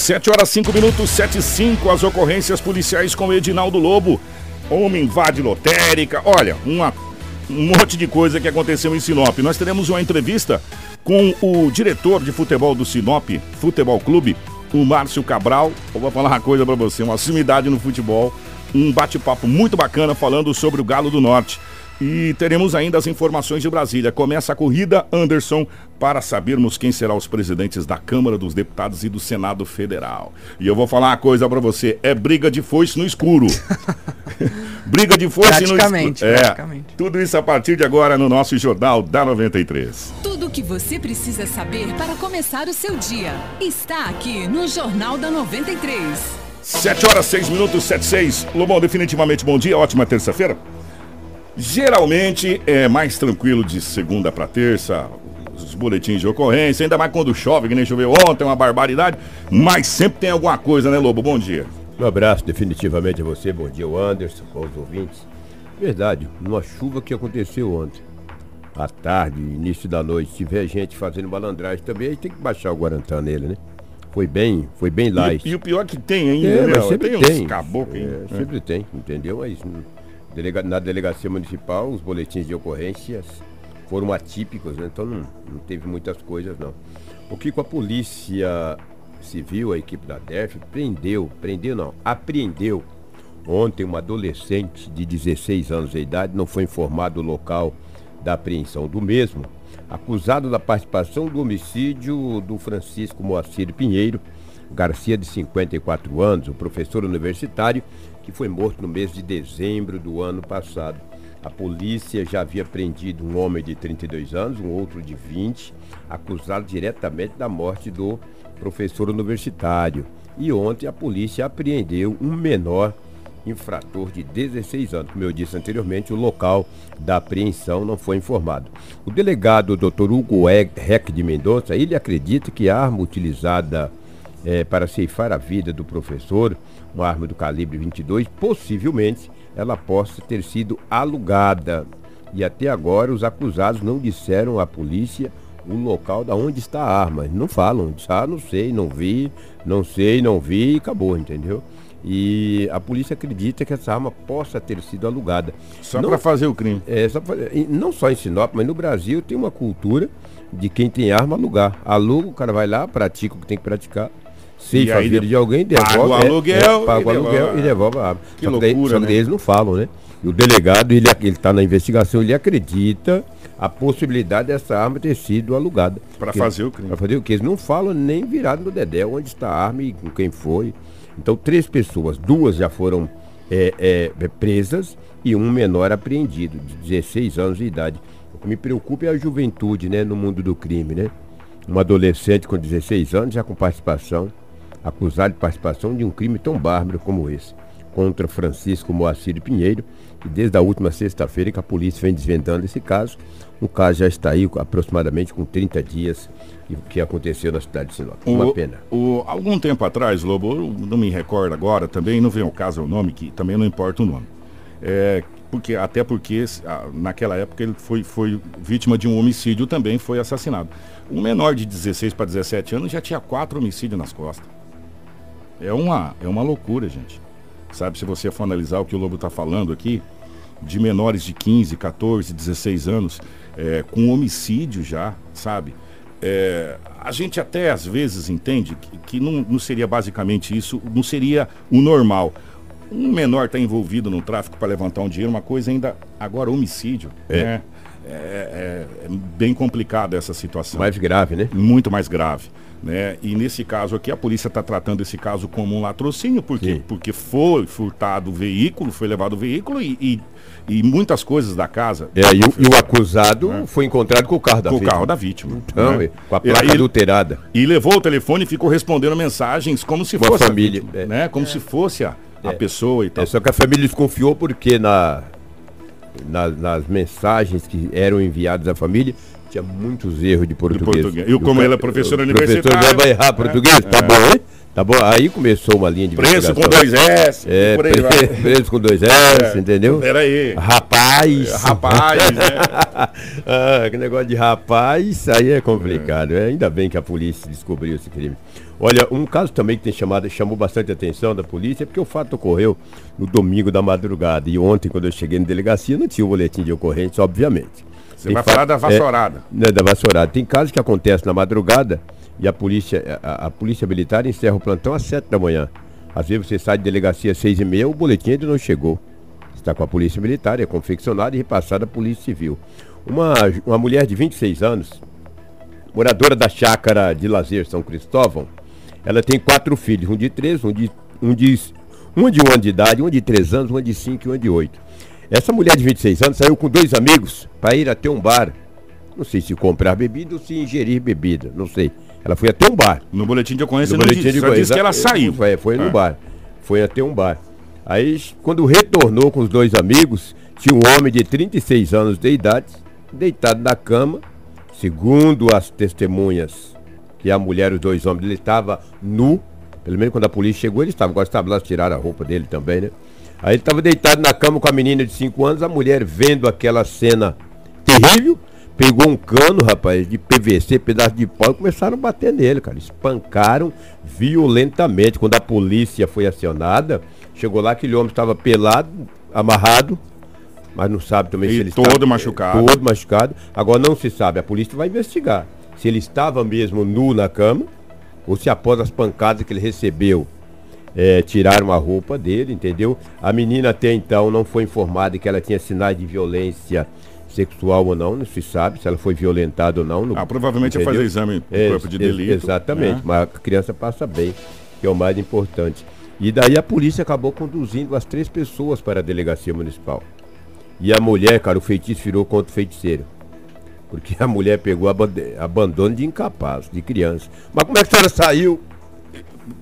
7 horas 5 minutos, 7 e 5, as ocorrências policiais com Edinaldo Lobo. Homem invade lotérica. Olha, uma, um monte de coisa que aconteceu em Sinop. Nós teremos uma entrevista com o diretor de futebol do Sinop Futebol Clube, o Márcio Cabral. Eu vou falar uma coisa para você, uma sumidade no futebol. Um bate-papo muito bacana falando sobre o Galo do Norte. E teremos ainda as informações de Brasília. Começa a corrida, Anderson, para sabermos quem serão os presidentes da Câmara dos Deputados e do Senado Federal. E eu vou falar uma coisa para você: é briga de foice no escuro. briga de foice no escuro. É, praticamente. Tudo isso a partir de agora no nosso Jornal da 93. Tudo o que você precisa saber para começar o seu dia está aqui no Jornal da 93. 7 horas, 6 minutos, 7 6. Lobão, definitivamente bom dia, ótima terça-feira. Geralmente é mais tranquilo de segunda para terça, os boletins de ocorrência, ainda mais quando chove, que nem choveu ontem, uma barbaridade, mas sempre tem alguma coisa, né, Lobo? Bom dia. Um abraço definitivamente a você, bom dia, o Anderson, aos ouvintes. Verdade, uma chuva que aconteceu ontem, à tarde, início da noite, se tiver gente fazendo malandragem também, aí tem que baixar o Guarantã nele, né? Foi bem, foi bem light. E, e o pior que tem ainda, é, né? Sempre tem. tem. Caboclo, é, sempre tem, entendeu? Mas Delega, na delegacia municipal, os boletins de ocorrências foram atípicos, né? então não, não teve muitas coisas não. O que com a polícia civil, a equipe da DEF, prendeu, prendeu não, apreendeu ontem uma adolescente de 16 anos de idade, não foi informado o local da apreensão do mesmo, acusado da participação do homicídio do Francisco Moacir Pinheiro, Garcia, de 54 anos, o professor universitário, que foi morto no mês de dezembro do ano passado. A polícia já havia prendido um homem de 32 anos, um outro de 20, acusado diretamente da morte do professor universitário. E ontem a polícia apreendeu um menor infrator de 16 anos. Como eu disse anteriormente, o local da apreensão não foi informado. O delegado Dr. Hugo Reck de Mendonça, ele acredita que a arma utilizada é, para ceifar a vida do professor, uma arma do calibre 22, possivelmente ela possa ter sido alugada. E até agora os acusados não disseram à polícia o local da onde está a arma. Não falam, ah, não sei, não vi, não sei, não vi e acabou, entendeu? E a polícia acredita que essa arma possa ter sido alugada. Só para fazer o crime. É, só pra, não só em Sinop, mas no Brasil tem uma cultura de quem tem arma alugar. Aluga, o cara vai lá, pratica o que tem que praticar se a vida de alguém, devolve. Paga o é, aluguel, é, paga o aluguel e devolve a arma. Que só loucura, que, só que né? eles não falam, né? E o delegado, ele está na investigação, ele acredita a possibilidade dessa arma ter sido alugada. Para fazer o crime. Para fazer o que? Eles não falam nem virado no Dedé, onde está a arma e com quem foi. Então, três pessoas, duas já foram é, é, presas e um menor apreendido, de 16 anos de idade. O que me preocupa é a juventude, né, no mundo do crime, né? Um adolescente com 16 anos já com participação acusado de participação de um crime tão bárbaro como esse, contra Francisco Moacir Pinheiro, que desde a última sexta-feira que a polícia vem desvendando esse caso. O caso já está aí aproximadamente com 30 dias que aconteceu na cidade de Sinop. Uma o, pena. O, algum tempo atrás, Lobo, não me recordo agora, também não vem ao caso o nome, que também não importa o nome. É, porque, até porque naquela época ele foi, foi vítima de um homicídio também, foi assassinado. Um menor de 16 para 17 anos já tinha quatro homicídios nas costas. É uma, é uma loucura, gente. Sabe, se você for analisar o que o Lobo está falando aqui, de menores de 15, 14, 16 anos, é, com homicídio já, sabe? É, a gente até às vezes entende que, que não, não, seria basicamente isso, não seria o normal. Um menor está envolvido no tráfico para levantar um dinheiro, uma coisa ainda. Agora, homicídio, é. Né? É, é, é bem complicada essa situação. Mais grave, né? Muito mais grave. Né? E nesse caso aqui, a polícia está tratando esse caso como um latrocínio, por quê? Porque foi furtado o veículo, foi levado o veículo e, e, e muitas coisas da casa. É, e, o, e o acusado né? foi encontrado com o carro da com vítima. Com o carro da vítima. Então, né? com a placa e, adulterada. E levou o telefone e ficou respondendo mensagens como se fosse. A família. A, né? Como é. se fosse a, a é. pessoa e tal. É, só que a família desconfiou porque na, na, nas mensagens que eram enviadas à família tinha muitos erros de português. De português. E como ela é professora universitária. O professor vai errar português, é, tá é. bom, hein? Tá bom? Aí começou uma linha de Preço com dois S. É, por aí vai. pre- preço com dois S, É. entendeu? Peraí. Rapaz. Rapaz, né? ah, que negócio de rapaz, aí é complicado. É. Ainda bem que a polícia descobriu esse crime. Olha, um caso também que tem chamado, chamou bastante atenção da polícia é porque o fato ocorreu no domingo da madrugada. E ontem, quando eu cheguei na delegacia, não tinha o boletim de ocorrência, obviamente. Você vai fa- falar da é, vassourada. né, da vassourada. Tem casos que acontecem na madrugada e a polícia, a, a polícia militar encerra o plantão às 7 da manhã. Às vezes você sai de delegacia às 6 e meia, o boletim ainda não chegou. Está com a polícia militar, é confeccionado e repassado à polícia civil. Uma, uma mulher de 26 anos, moradora da chácara de lazer São Cristóvão, ela tem quatro filhos, um de três, um de, um de, um de um ano de idade, um de três anos, um de cinco e um de oito. Essa mulher de 26 anos saiu com dois amigos para ir até um bar. Não sei se comprar bebida ou se ingerir bebida, não sei. Ela foi até um bar. No boletim de ocorrência No boletim diz, de só ocorrência, diz que ela saiu. Foi, foi no É. bar. Foi até um bar. Aí, quando retornou com os dois amigos, tinha um homem de 36 anos de idade, deitado na cama. Segundo as testemunhas, que a mulher e os dois homens, ele estava nu. Pelo menos quando a polícia chegou, ele estava. Agora estava lá, tiraram a roupa dele também, né? Aí ele estava deitado na cama com a menina de 5 anos, a mulher vendo aquela cena terrível, pegou um cano, rapaz, de PVC, pedaço de pau, e começaram a bater nele, cara. Espancaram violentamente. Quando a polícia foi acionada, chegou lá, aquele homem estava pelado, amarrado, mas não sabe também E se ele todo estava- machucado. Todo machucado. Agora não se sabe, a polícia vai investigar se ele estava mesmo nu na cama ou se após as pancadas que ele recebeu é, tiraram a roupa dele, entendeu? A menina até então não foi informada que ela tinha sinais de violência sexual ou não, não se sabe se ela foi violentada ou não. no- Ah, provavelmente ia fazer exame do corpo de delito. Exatamente, né? mas a criança passa bem, que é o mais importante. E daí a polícia acabou conduzindo as três pessoas para a delegacia municipal. E a mulher, cara, o feitiço virou contra o feiticeiro. Porque a mulher pegou abandono de incapaz, de criança. Mas como é que a senhora saiu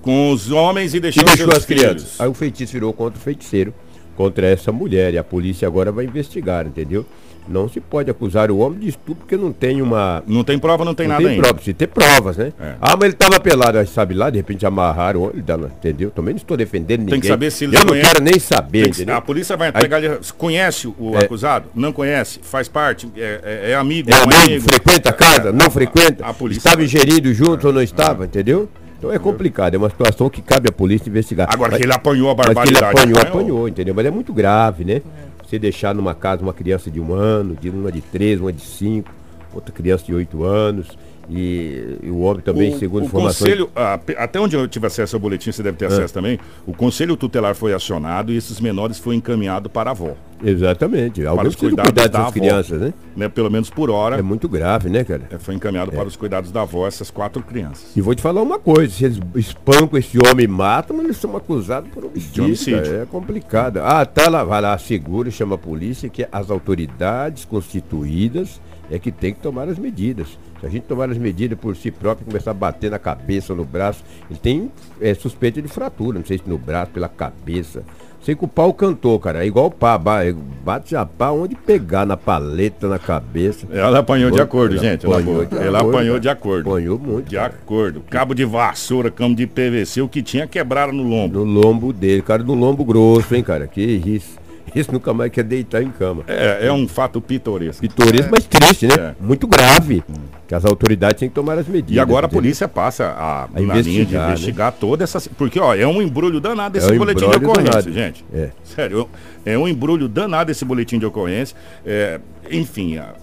Com os homens e e deixou, deixou seus as crianças? filhos. Aí o feitiço virou contra o feiticeiro, contra essa mulher. E a polícia agora vai investigar, entendeu? Não se pode acusar o homem de estupro porque não tem uma, Não tem prova, não tem não nada tem ainda. prova, precisa ter provas, né? É. Ah, mas ele tava pelado, aí sabe lá, de repente amarraram ele, entendeu? Também não estou defendendo ninguém. que saber se eles Eu não quero nem saber, Tem que- entendeu? a polícia vai Aí- pegar ele. Conhece o É. acusado? Não conhece? Faz parte? É, é- é amigo? É não amigo, frequenta a casa, É, não frequenta, A, polícia. estava ingerindo junto ou não estava, entendeu? Então é complicado, é uma situação que cabe à polícia investigar. Agora Mas- que ele apanhou a Mas que ele barbaridade. apanhou, apanhou. apanhou, entendeu? Mas é muito grave, né? Você deixar numa casa uma criança de um ano, de uma de três, uma de cinco, outra criança de oito anos, e, e o homem também, segundo o informações. conselho, ah, pe- até onde eu tive acesso ao boletim, você deve ter acesso também. O conselho tutelar foi acionado e esses menores foi encaminhado para a avó, Exatamente. Alguém os cuidados cuidar da dessas avó. crianças, né? né? Pelo menos por hora. É muito grave, né, cara? é, foi encaminhado para os cuidados da avó essas quatro crianças. E vou te falar uma coisa, se eles espancam esse homem e matam, eles são acusados por homicídio. É complicado. Ah, tá lá, vai lá, segura, chama a polícia, que as autoridades constituídas é que tem que tomar as medidas. Se a gente tomar as medidas por si próprio, começar a bater na cabeça no braço, ele tem é, suspeita de fratura, não sei se no braço, pela cabeça. Sei que o pau cantou, cara. É igual o pá, ba- bate a pá onde pegar, na paleta, na cabeça. Ela apanhou de Ela acordo, gente. Ela, apanhou de ela acordo, apanhou cara. de acordo. Apanhou muito. De cara. acordo. Cabo de vassoura, camo de PVC, o que tinha quebraram no lombo. No lombo dele, cara, no lombo grosso, hein, cara? Que isso. Esse nunca mais quer deitar em cama. É, é um fato pitoresco. Pitoresco, mas triste, né? É. Muito grave. Que as autoridades têm que tomar as medidas. E agora a polícia passa a, A linha de investigar, né? investigar toda essa. Porque, ó, é um embrulho danado esse É um boletim de ocorrência, danado. gente. É. Sério, é um embrulho danado esse boletim de ocorrência. É, enfim, a-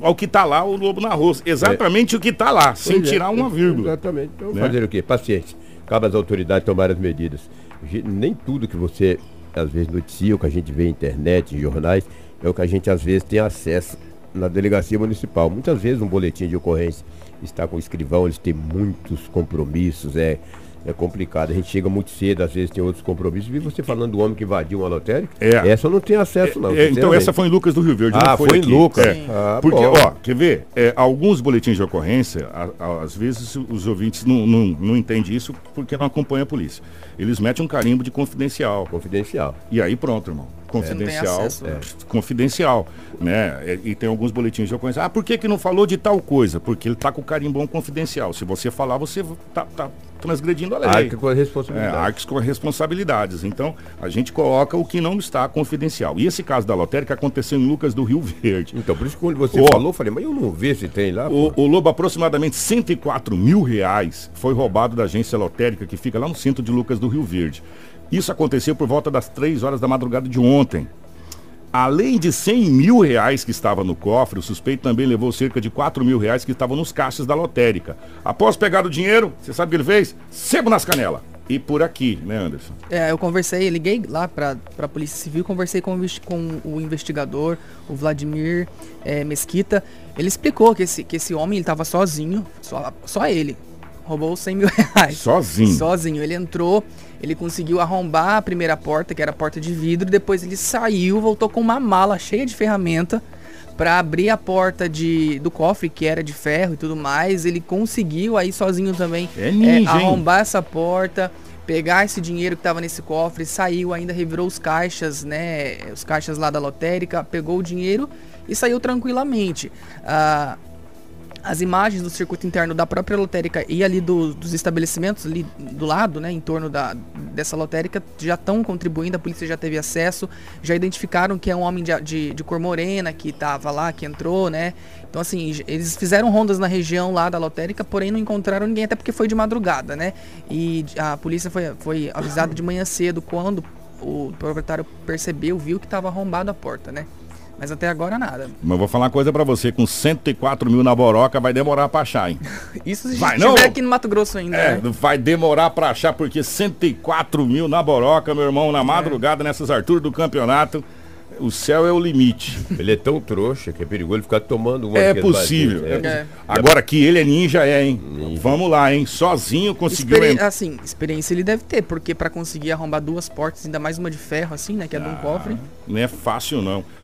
ao que tá lá, o lobo na roça. Exatamente o que tá lá, sem Pois é, tirar uma vírgula. Exatamente. Então, Né? fazer o quê? Paciência. Cabe às autoridades tomar as medidas. Nem tudo que você, às vezes, noticia, o que a gente vê na internet, em jornais, é o que a gente, às vezes, tem acesso na delegacia municipal. Muitas vezes, um boletim de ocorrência está com o escrivão, eles têm muitos compromissos, é, é complicado. A gente chega muito cedo, às vezes tem outros compromissos. Vi você falando do homem que invadiu uma lotérica. É. Essa eu não tenho acesso, não. É, então sinceramente. essa foi em Lucas do Rio Verde. Ah, não foi, foi em aqui. Lucas. É. Ah, Porque, bom. ó, quer ver? É, alguns boletins de ocorrência, a- a- às vezes os ouvintes não, não, não entendem isso porque não acompanham a polícia. Eles metem um carimbo de confidencial. Confidencial. E aí pronto, irmão. Confidencial. acesso, né? é, Confidencial. Né? E, e tem alguns boletins de ocorrência. Ah, por que, que não falou de tal coisa? Porque ele tá com o carimbão confidencial. Se você falar, você tá, tá transgredindo a lei. Arca com as É, responsabilidades. arques com responsabilidades. Então, a gente coloca o que não está confidencial. E esse caso da lotérica aconteceu em Lucas do Rio Verde. Então, por isso que quando você Ó. falou, eu falei, mas eu não vi esse trem lá. O, o Lobo, aproximadamente 104 mil reais foi roubado da agência lotérica que fica lá no centro de Lucas do Rio Verde. Isso aconteceu por volta das 3 horas da madrugada de ontem. Além de 100 mil reais que estava no cofre, o suspeito também levou cerca de 4 mil reais que estavam nos caixas da lotérica. Após pegar o dinheiro, você sabe o que ele fez? Sebo nas canelas. E por aqui, né, Anderson? É, eu conversei, liguei lá pra, pra Polícia Civil, conversei com, com o investigador, o Vladimir é, Mesquita. Ele explicou que esse, que esse homem ele tava sozinho, só, só ele. Roubou 100 mil reais. Sozinho. Sozinho. Ele entrou, ele conseguiu arrombar a primeira porta, que era a porta de vidro, depois ele saiu, voltou com uma mala cheia de ferramenta pra abrir a porta de, do cofre, que era de ferro e tudo mais. Ele conseguiu aí sozinho também É ninja, hein? arrombar essa porta, pegar esse dinheiro que tava nesse cofre, saiu, ainda revirou os caixas, né? Os caixas lá da lotérica, pegou o dinheiro e saiu tranquilamente. Ah, as imagens do circuito interno da própria lotérica e ali do- dos estabelecimentos ali do lado, né, em torno da, dessa lotérica, já estão contribuindo, a polícia já teve acesso, já identificaram que é um homem de, de, de cor morena que estava lá, que entrou, né? Então, assim, eles fizeram rondas na região lá da lotérica, porém não encontraram ninguém, até porque foi de madrugada, né? E a polícia foi, foi avisada de manhã cedo quando o proprietário percebeu, viu que estava arrombado a porta, né? Mas até agora nada. Mas eu vou falar uma coisa pra você, com 104 mil na boroca vai demorar pra achar, hein? Isso se Vai, estiver não? aqui no Mato Grosso ainda, É, né? vai demorar pra achar, porque 104 mil na boroca, meu irmão, na madrugada, nessas alturas do campeonato, o céu é o limite. Ele é tão trouxa que é perigoso ele ficar tomando uma É possível. vazias, É. Agora que ele é ninja, é, hein? Vamos lá, hein? Sozinho conseguiu Experi-. Assim, experiência ele deve ter, porque pra conseguir arrombar duas portas, ainda mais uma de ferro assim, né, que é de um cofre. Não é fácil, não.